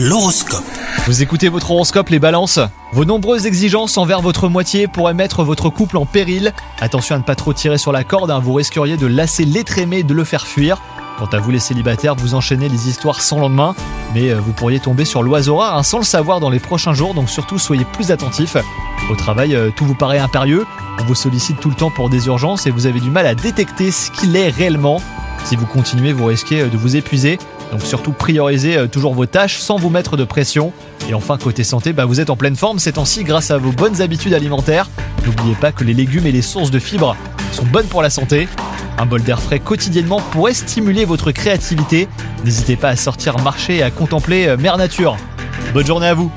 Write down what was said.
L'horoscope. Vous écoutez votre horoscope les balances Vos nombreuses exigences envers votre moitié pourraient mettre votre couple en péril. Attention à ne pas trop tirer sur la corde, hein, vous risqueriez de lasser l'être aimé et de le faire fuir. Quant à vous les célibataires, vous enchaînez les histoires sans lendemain, mais euh, vous pourriez tomber sur l'oiseau rare hein, sans le savoir dans les prochains jours, donc surtout soyez plus attentifs. Au travail, euh, tout vous paraît impérieux, on vous sollicite tout le temps pour des urgences et vous avez du mal à détecter ce qu'il est réellement. Si vous continuez, vous risquez euh, de vous épuiser. Donc surtout priorisez euh, toujours vos tâches sans vous mettre de pression. Et enfin côté santé, bah, vous êtes en pleine forme ces temps-ci grâce à vos bonnes habitudes alimentaires. N'oubliez pas que les légumes et les sources de fibres sont bonnes pour la santé. Un bol d'air frais quotidiennement pourrait stimuler votre créativité. N'hésitez pas à sortir marcher et à contempler euh, Mère Nature. Bonne journée à vous